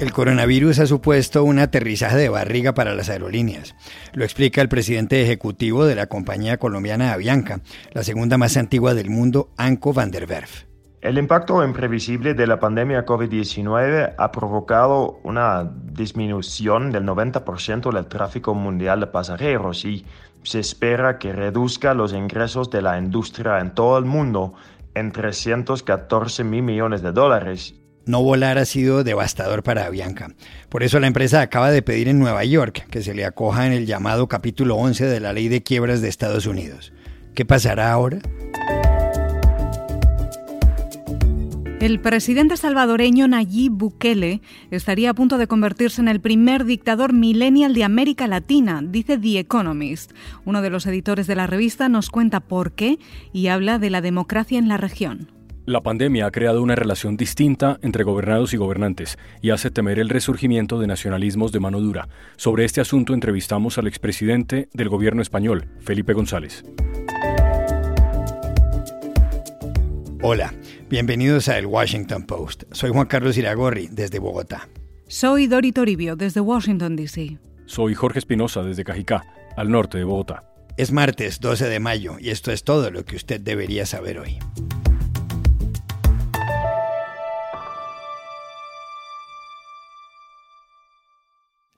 El coronavirus ha supuesto un aterrizaje de barriga para las aerolíneas. Lo explica el presidente ejecutivo de la compañía colombiana Avianca, la segunda más antigua del mundo, Anko van der Werf. El impacto imprevisible de la pandemia COVID-19 ha provocado una disminución del 90% del tráfico mundial de pasajeros y se espera que reduzca los ingresos de la industria en todo el mundo en 314 mil millones de dólares no volar ha sido devastador para Avianca. Por eso la empresa acaba de pedir en Nueva York que se le acoja en el llamado capítulo 11 de la ley de quiebras de Estados Unidos. ¿Qué pasará ahora? El presidente salvadoreño Nayib Bukele estaría a punto de convertirse en el primer dictador millennial de América Latina, dice The Economist. Uno de los editores de la revista nos cuenta por qué y habla de la democracia en la región. La pandemia ha creado una relación distinta entre gobernados y gobernantes y hace temer el resurgimiento de nacionalismos de mano dura. Sobre este asunto entrevistamos al expresidente del gobierno español, Felipe González. Hola, bienvenidos a El Washington Post. Soy Juan Carlos Iragorri, desde Bogotá. Soy Dori Toribio, desde Washington, D.C. Soy Jorge Espinosa, desde Cajicá, al norte de Bogotá. Es martes 12 de mayo y esto es todo lo que usted debería saber hoy.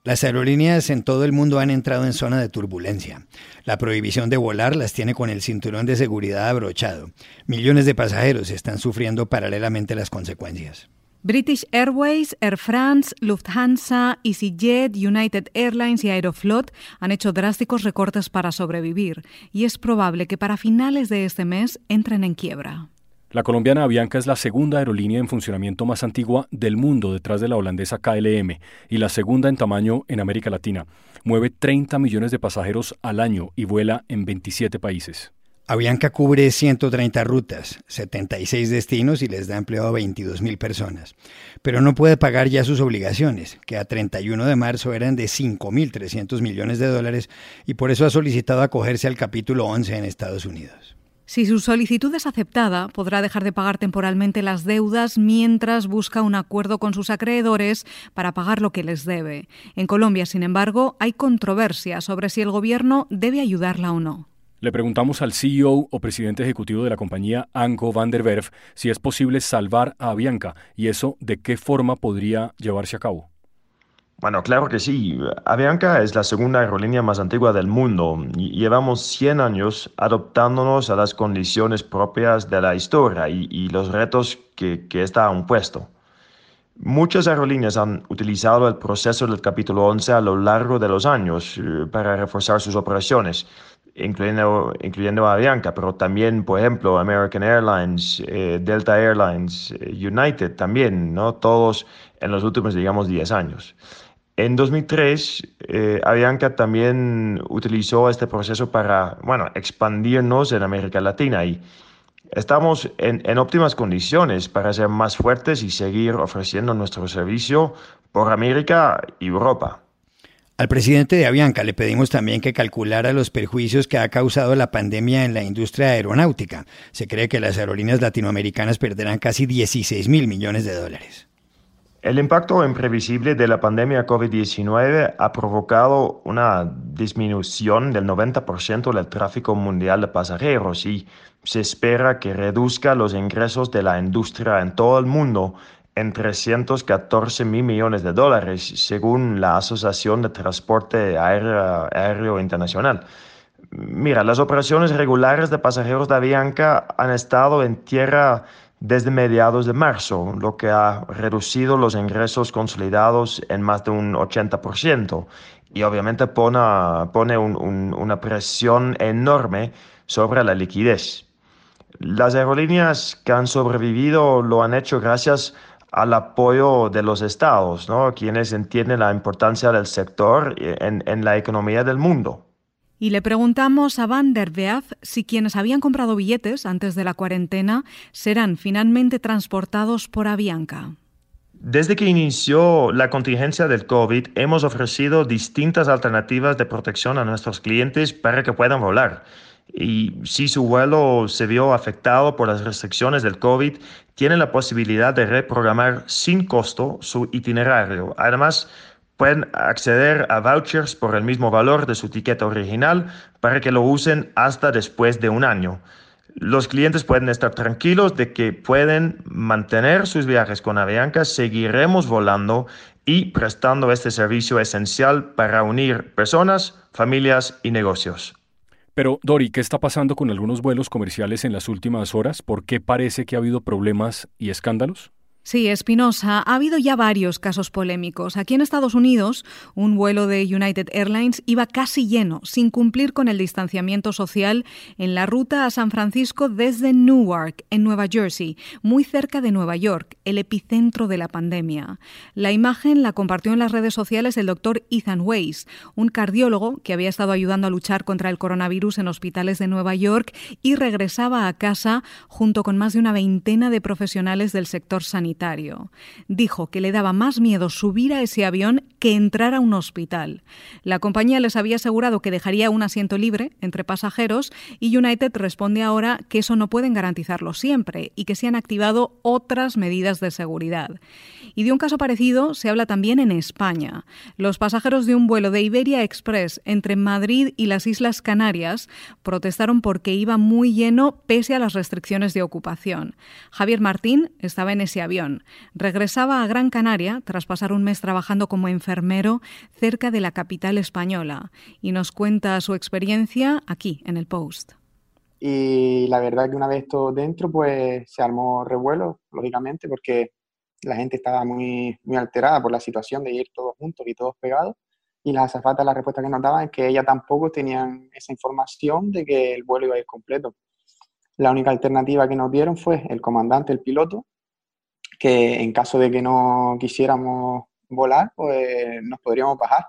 Las aerolíneas en todo el mundo han entrado en zona de turbulencia. La prohibición de volar las tiene con el cinturón de seguridad abrochado. Millones de pasajeros están sufriendo paralelamente las consecuencias. British Airways, Air France, Lufthansa, EasyJet, United Airlines y Aeroflot han hecho drásticos recortes para sobrevivir y es probable que para finales de este mes entren en quiebra. La colombiana Avianca es la segunda aerolínea en funcionamiento más antigua del mundo detrás de la holandesa KLM y la segunda en tamaño en América Latina. Mueve 30 millones de pasajeros al año y vuela en 27 países. Avianca cubre 130 rutas, 76 destinos y les da empleo a 22 mil personas. Pero no puede pagar ya sus obligaciones, que a 31 de marzo eran de 5.300 millones de dólares y por eso ha solicitado acogerse al capítulo 11 en Estados Unidos. Si su solicitud es aceptada, podrá dejar de pagar temporalmente las deudas mientras busca un acuerdo con sus acreedores para pagar lo que les debe. En Colombia, sin embargo, hay controversia sobre si el gobierno debe ayudarla o no. Le preguntamos al CEO o presidente ejecutivo de la compañía Anko van der Werf si es posible salvar a Avianca y eso de qué forma podría llevarse a cabo. Bueno, claro que sí. Avianca es la segunda aerolínea más antigua del mundo llevamos 100 años adoptándonos a las condiciones propias de la historia y, los retos que, que esta ha puesto. Muchas aerolíneas han utilizado el proceso del capítulo 11 a lo largo de los años eh, para reforzar sus operaciones, incluyendo, incluyendo Avianca, pero también, por ejemplo, American Airlines, eh, Delta Airlines, eh, United también, ¿no? Todos en los últimos, digamos, 10 años. En 2003, eh, Avianca también utilizó este proceso para, bueno, expandirnos en América Latina y estamos en, en, óptimas condiciones para ser más fuertes y seguir ofreciendo nuestro servicio por América y Europa. Al presidente de Avianca le pedimos también que calculara los perjuicios que ha causado la pandemia en la industria aeronáutica. Se cree que las aerolíneas latinoamericanas perderán casi 16 mil millones de dólares. El impacto imprevisible de la pandemia COVID-19 ha provocado una disminución del 90% del tráfico mundial de pasajeros y se espera que reduzca los ingresos de la industria en todo el mundo en 314 mil millones de dólares, según la Asociación de Transporte Aéreo, Internacional. Mira, las operaciones regulares de pasajeros de Avianca han estado en tierra desde mediados de marzo, lo que ha reducido los ingresos consolidados en más de un 80% y obviamente pone, una presión enorme sobre la liquidez. Las aerolíneas que han sobrevivido lo han hecho gracias al apoyo de los estados, ¿no? quienes entienden la importancia del sector en, en la economía del mundo. Y le preguntamos a Van der Weaf si quienes habían comprado billetes antes de la cuarentena serán finalmente transportados por Avianca. Desde que inició la contingencia del COVID, hemos ofrecido distintas alternativas de protección a nuestros clientes para que puedan volar y si su vuelo se vio afectado por las restricciones del COVID, tienen la posibilidad de reprogramar sin costo su itinerario. Además, pueden acceder a vouchers por el mismo valor de su ticket original para que lo usen hasta después de un año. Los clientes pueden estar tranquilos de que pueden mantener sus viajes con Avianca, seguiremos volando y prestando este servicio esencial para unir personas, familias y negocios. Pero, Dori, ¿qué está pasando con algunos vuelos comerciales en las últimas horas? ¿Por qué parece que ha habido problemas y escándalos? Sí, Espinosa, ha habido ya varios casos polémicos. Aquí en Estados Unidos, un vuelo de United Airlines iba casi lleno, sin cumplir con el distanciamiento social, en la ruta a San Francisco desde Newark, en Nueva Jersey, muy cerca de Nueva York, el epicentro de la pandemia. La imagen la compartió en las redes sociales el doctor Ethan Weiss, un cardiólogo que había estado ayudando a luchar contra el coronavirus en hospitales de Nueva York y regresaba a casa junto con más de una veintena de profesionales del sector sanitario Dijo que le daba más miedo subir a ese avión que entrar a un hospital. La compañía les había asegurado que dejaría un asiento libre entre pasajeros y United responde ahora que eso no pueden garantizarlo siempre y que se han activado otras medidas de seguridad. Y de un caso parecido se habla también en España. Los pasajeros de un vuelo de Iberia Express entre Madrid y las Islas Canarias protestaron porque iba muy lleno pese a las restricciones de ocupación. Javier Martín estaba en ese avión Regresaba a Gran Canaria tras pasar un mes trabajando como enfermero cerca de la capital española y nos cuenta su experiencia aquí en el Post. Y la verdad que una vez todo dentro, pues se armó revuelo, lógicamente, porque la gente estaba muy, muy alterada por la situación de ir todos juntos y todos pegados. Y las azafatas, la respuesta que nos daban es que ellas tampoco tenían esa información de que el vuelo iba a ir completo. La única alternativa que nos dieron fue el comandante, el piloto, que en caso de que no quisiéramos volar, pues nos podríamos bajar,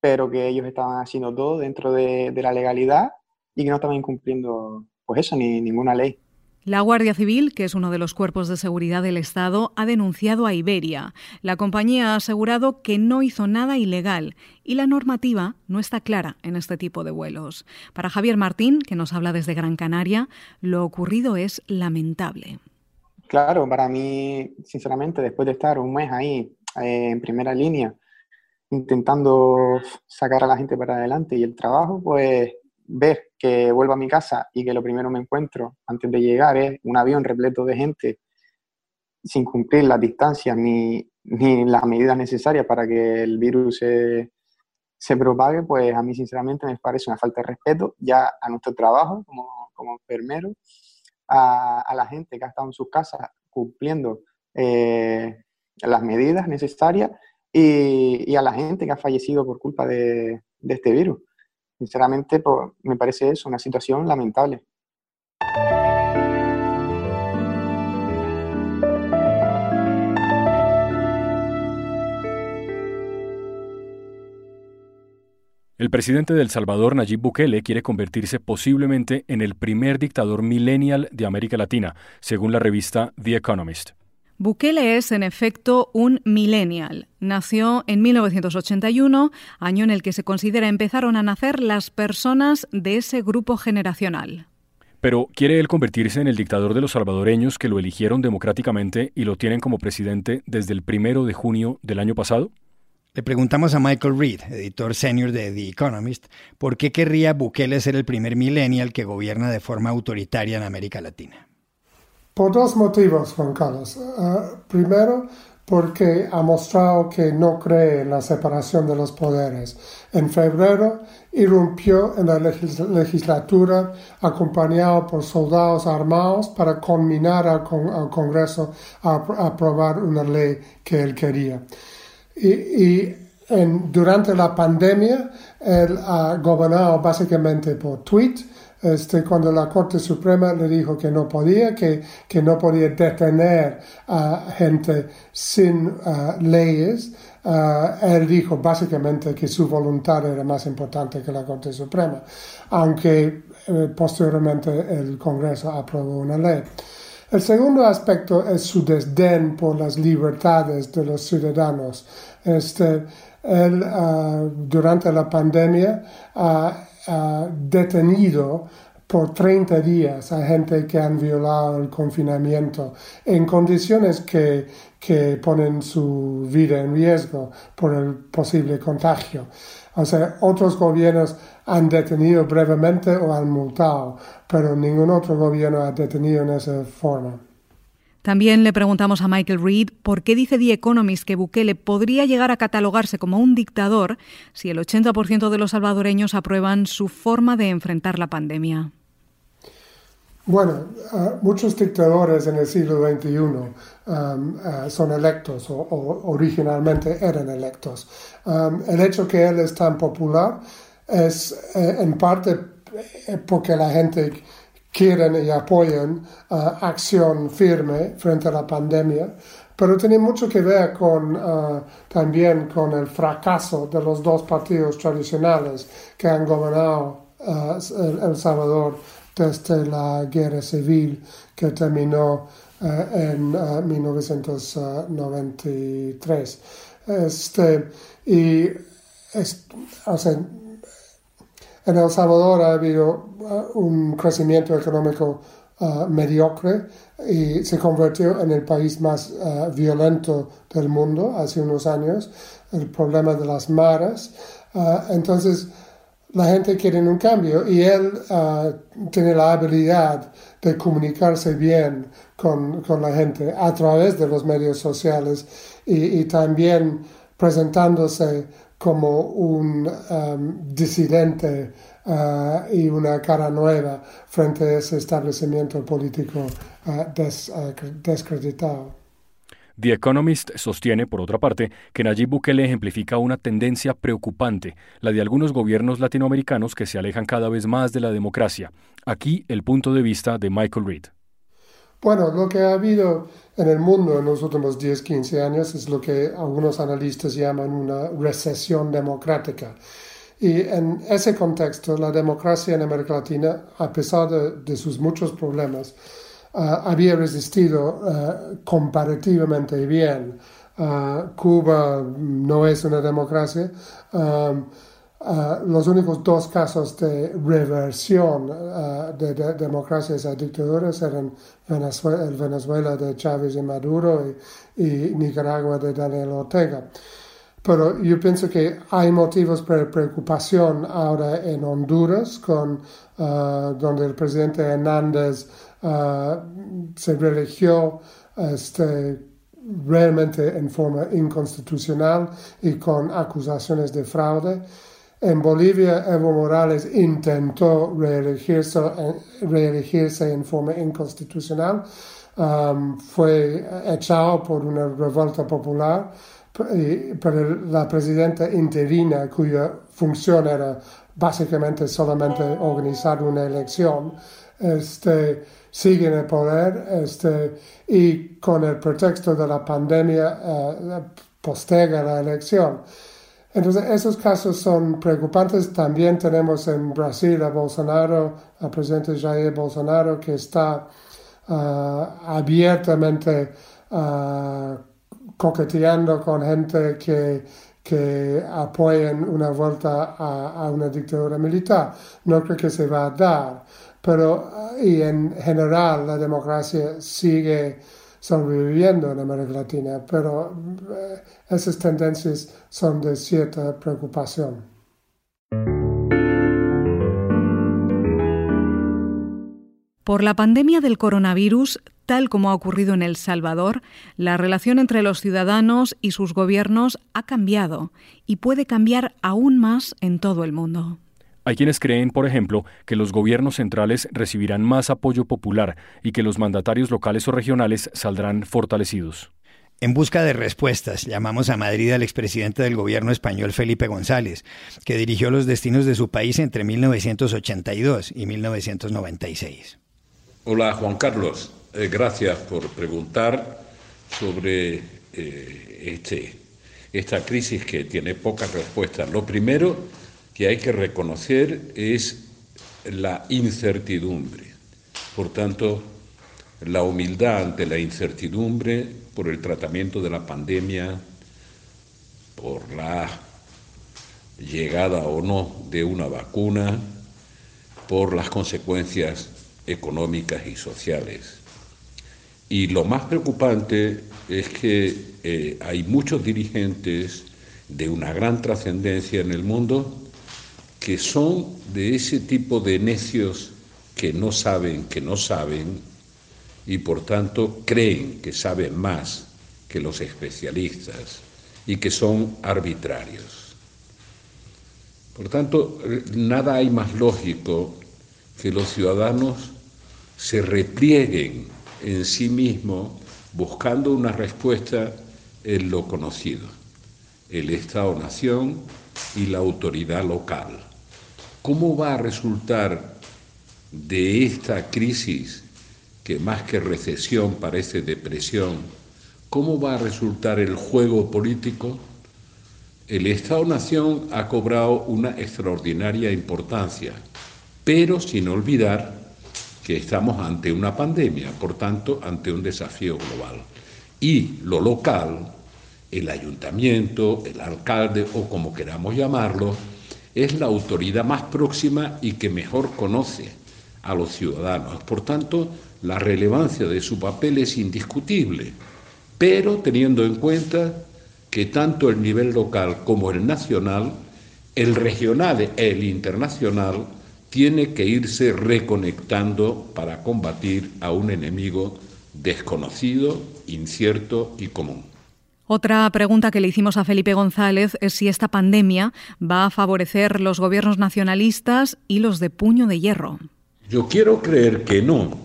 pero que ellos estaban haciendo todo dentro de, la legalidad y que no estaban incumpliendo, pues eso, ni ninguna ley. La Guardia Civil, que es uno de los cuerpos de seguridad del Estado, ha denunciado a Iberia. La compañía ha asegurado que no hizo nada ilegal y la normativa no está clara en este tipo de vuelos. Para Javier Martín, que nos habla desde Gran Canaria, lo ocurrido es lamentable. Claro, para mí, sinceramente, después de estar un mes ahí eh, en primera línea, intentando sacar a la gente para adelante y el trabajo, pues ver que vuelvo a mi casa y que lo primero me encuentro antes de llegar es un avión repleto de gente sin cumplir las distancias ni, ni las medidas necesarias para que el virus se, se, propague, pues a mí sinceramente me parece una falta de respeto ya a nuestro trabajo como, como enfermero a, la gente que ha estado en sus casas cumpliendo eh, las medidas necesarias y, a la gente que ha fallecido por culpa de, este virus. Sinceramente, pues, me parece eso una situación lamentable. El presidente de El Salvador, Nayib Bukele, quiere convertirse posiblemente en el primer dictador millennial de América Latina, según la revista The Economist. Bukele es, en efecto, un millennial. Nació en 1981, año en el que se considera empezaron a nacer las personas de ese grupo generacional. Pero ¿quiere él convertirse en el dictador de los salvadoreños que lo eligieron democráticamente y lo tienen como presidente desde el primero de junio del año pasado? Le preguntamos a Michael Reed, editor senior de The Economist, por qué querría Bukele ser el primer millennial que gobierna de forma autoritaria en América Latina. Por dos motivos, Juan Carlos. Uh, primero, porque ha mostrado que no cree en la separación de los poderes. En febrero irrumpió en la legislatura acompañado por soldados armados para conminar al, Congreso a aprobar una ley que él quería. Y, durante la pandemia, él ha gobernado básicamente por tweet, este, cuando la Corte Suprema le dijo que no podía, que, que no podía detener a gente sin uh, leyes, uh, él dijo básicamente que su voluntad era más importante que la Corte Suprema, aunque eh, posteriormente el Congreso aprobó una ley. El segundo aspecto es su desdén por las libertades de los ciudadanos. Este, él, uh, durante la pandemia, ha detenido por 30 días a gente que han violado el confinamiento en condiciones que, que ponen su vida en riesgo por el posible contagio. O sea, otros gobiernos han detenido brevemente o han multado, pero ningún otro gobierno ha detenido en esa forma. También le preguntamos a Michael Reed por qué dice The Economist que Bukele podría llegar a catalogarse como un dictador si el 80% de los salvadoreños aprueban su forma de enfrentar la pandemia. Bueno, ah, muchos dictadores en el siglo XXI um, ah, son electos o, originalmente eran electos. Um, el hecho que él es tan popular es eh, en parte eh, porque la gente quieren y apoyan uh, acción firme frente a la pandemia, pero tiene mucho que ver con, también con el fracaso de los dos partidos tradicionales que han gobernado El Salvador desde la guerra civil que terminó en 1993. Este, y es, o en El Salvador ha habido uh, un crecimiento económico uh, mediocre y se convirtió en el país más uh, violento del mundo hace unos años, el problema de las maras. entonces, la gente quiere un cambio y él tiene la habilidad de comunicarse bien con, la gente a través de los medios sociales y, y también presentándose como un um, disidente uh, y una cara nueva frente a ese establecimiento político uh, uh, descreditado. The Economist sostiene, por otra parte, que Nayib Bukele ejemplifica una tendencia preocupante, la de algunos gobiernos latinoamericanos que se alejan cada vez más de la democracia. Aquí el punto de vista de Michael Reed. Bueno, lo que ha habido en el mundo en los últimos 10, 15 años es lo que algunos analistas llaman una recesión democrática. Y en ese contexto, la democracia en América Latina, a pesar de, sus muchos problemas, ah, había resistido uh, comparativamente bien. Ah, Cuba no es una democracia. Uh, los únicos dos casos de reversión uh, de, democracias a dictaduras eran Venezuela, el Venezuela de Chávez y Maduro y, Nicaragua de Daniel Ortega. Pero yo pienso que hay motivos para preocupación ahora en Honduras, con, uh, donde el presidente Hernández se religió este, realmente en forma inconstitucional y con acusaciones de fraude. En Bolivia, Evo Morales intentó reelegirse, reelegirse en forma inconstitucional. Um, fue echado por una revuelta popular, pero la presidenta interina, cuya función era básicamente solamente organizar una elección, este, sigue en el poder este, y con el pretexto de la pandemia uh, postega la elección. Entonces, esos casos son preocupantes. También tenemos en Brasil a Bolsonaro, al presidente Jair Bolsonaro, que está ah, abiertamente uh, coqueteando con gente que, que apoyan una vuelta a, a, una dictadura militar. No creo que se va a dar, pero y en general la democracia sigue sobreviviendo en América Latina, pero eh, esas tendencias son de cierta preocupación. Por la pandemia del coronavirus, tal como ha ocurrido en El Salvador, la relación entre los ciudadanos y sus gobiernos ha cambiado y puede cambiar aún más en todo el mundo. Hay quienes creen, por ejemplo, que los gobiernos centrales recibirán más apoyo popular y que los mandatarios locales o regionales saldrán fortalecidos. En busca de respuestas, llamamos a Madrid al expresidente del gobierno español Felipe González, que dirigió los destinos de su país entre 1982 y 1996. Hola Juan Carlos, eh, gracias por preguntar sobre eh, este, esta crisis que tiene pocas respuestas. Lo primero que hay que reconocer es la incertidumbre. Por tanto, la humildad ante la incertidumbre por el tratamiento de la pandemia, por la llegada o no de una vacuna, por las consecuencias económicas y sociales. Y lo más preocupante es que eh, hay muchos dirigentes de una gran trascendencia en el mundo que son de ese tipo de necios que no saben que no saben y por tanto creen que saben más que los especialistas y que son arbitrarios. Por tanto, nada hay más lógico que los ciudadanos se replieguen en sí mismos buscando una respuesta en lo conocido, el Estado-Nación y la autoridad local. ¿Cómo va a resultar de esta crisis, que más que recesión parece depresión, cómo va a resultar el juego político? El Estado-Nación ha cobrado una extraordinaria importancia, pero sin olvidar que estamos ante una pandemia, por tanto, ante un desafío global. Y lo local, el ayuntamiento, el alcalde o como queramos llamarlo, es la autoridad más próxima y que mejor conoce a los ciudadanos. Por tanto, la relevancia de su papel es indiscutible, pero teniendo en cuenta que tanto el nivel local como el nacional, el regional e el internacional, tiene que irse reconectando para combatir a un enemigo desconocido, incierto y común. Otra pregunta que le hicimos a Felipe González es si esta pandemia va a favorecer los gobiernos nacionalistas y los de puño de hierro. Yo quiero creer que no.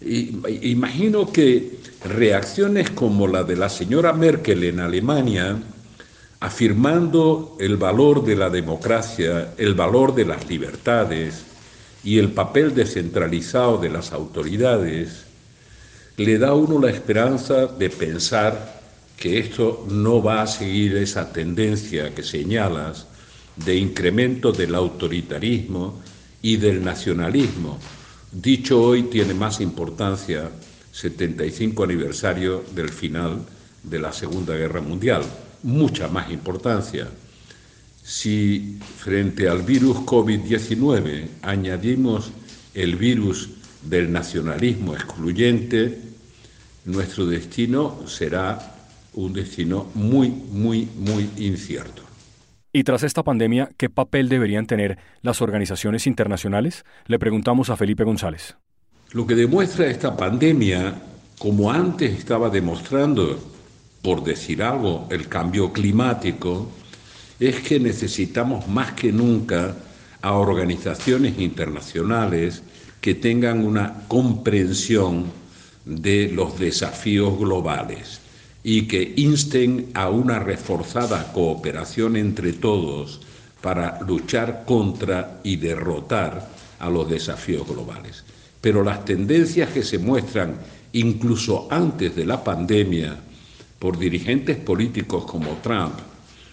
Imagino que reacciones como la de la señora Merkel en Alemania afirmando el valor de la democracia, el valor de las libertades y el papel descentralizado de las autoridades, le da a uno la esperanza de pensar que esto no va a seguir esa tendencia que señalas de incremento del autoritarismo y del nacionalismo. Dicho hoy tiene más importancia 75 aniversario del final de la Segunda Guerra Mundial mucha más importancia. Si frente al virus COVID-19 añadimos el virus del nacionalismo excluyente, nuestro destino será un destino muy, muy, muy incierto. Y tras esta pandemia, ¿qué papel deberían tener las organizaciones internacionales? Le preguntamos a Felipe González. Lo que demuestra esta pandemia, como antes estaba demostrando por decir algo, el cambio climático, es que necesitamos más que nunca a organizaciones internacionales que tengan una comprensión de los desafíos globales y que insten a una reforzada cooperación entre todos para luchar contra y derrotar a los desafíos globales. Pero las tendencias que se muestran incluso antes de la pandemia por dirigentes políticos como Trump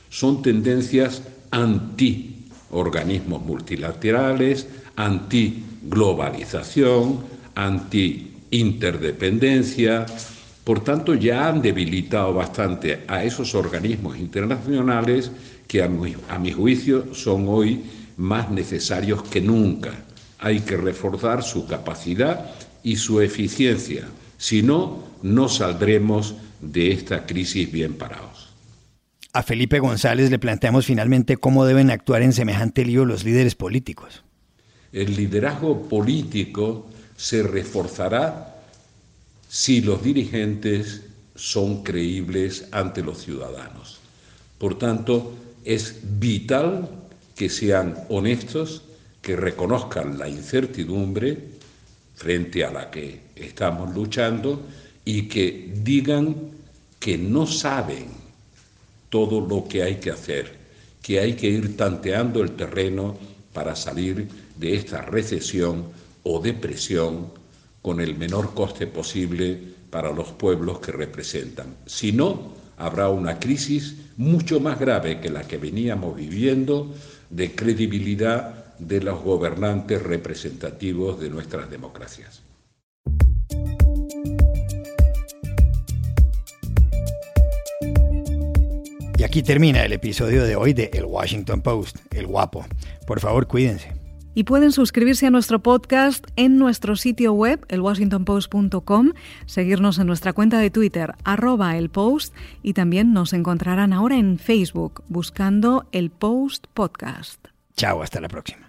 son tendencias anti organismos multilaterales, anti globalización, anti interdependencia. Por tanto, ya han debilitado bastante a esos organismos internacionales que a mi, a mi juicio son hoy más necesarios que nunca. Hay que reforzar su capacidad y su eficiencia. Si no, no saldremos de esta crisis bien parados. A Felipe González le planteamos finalmente cómo deben actuar en semejante lío los líderes políticos. El liderazgo político se reforzará si los dirigentes son creíbles ante los ciudadanos. Por tanto, es vital que sean honestos, que reconozcan la incertidumbre frente a la que estamos luchando y que digan que no saben todo lo que hay que hacer, que hay que ir tanteando el terreno para salir de esta recesión o depresión con el menor coste posible para los pueblos que representan. Si no, habrá una crisis mucho más grave que la que veníamos viviendo de credibilidad de los gobernantes representativos de nuestras democracias. Y aquí termina el episodio de hoy de El Washington Post, El Guapo. Por favor, cuídense. Y pueden suscribirse a nuestro podcast en nuestro sitio web, elwashingtonpost.com, seguirnos en nuestra cuenta de Twitter, arroba el post, y también nos encontrarán ahora en Facebook buscando el Post Podcast. Chao, hasta la próxima.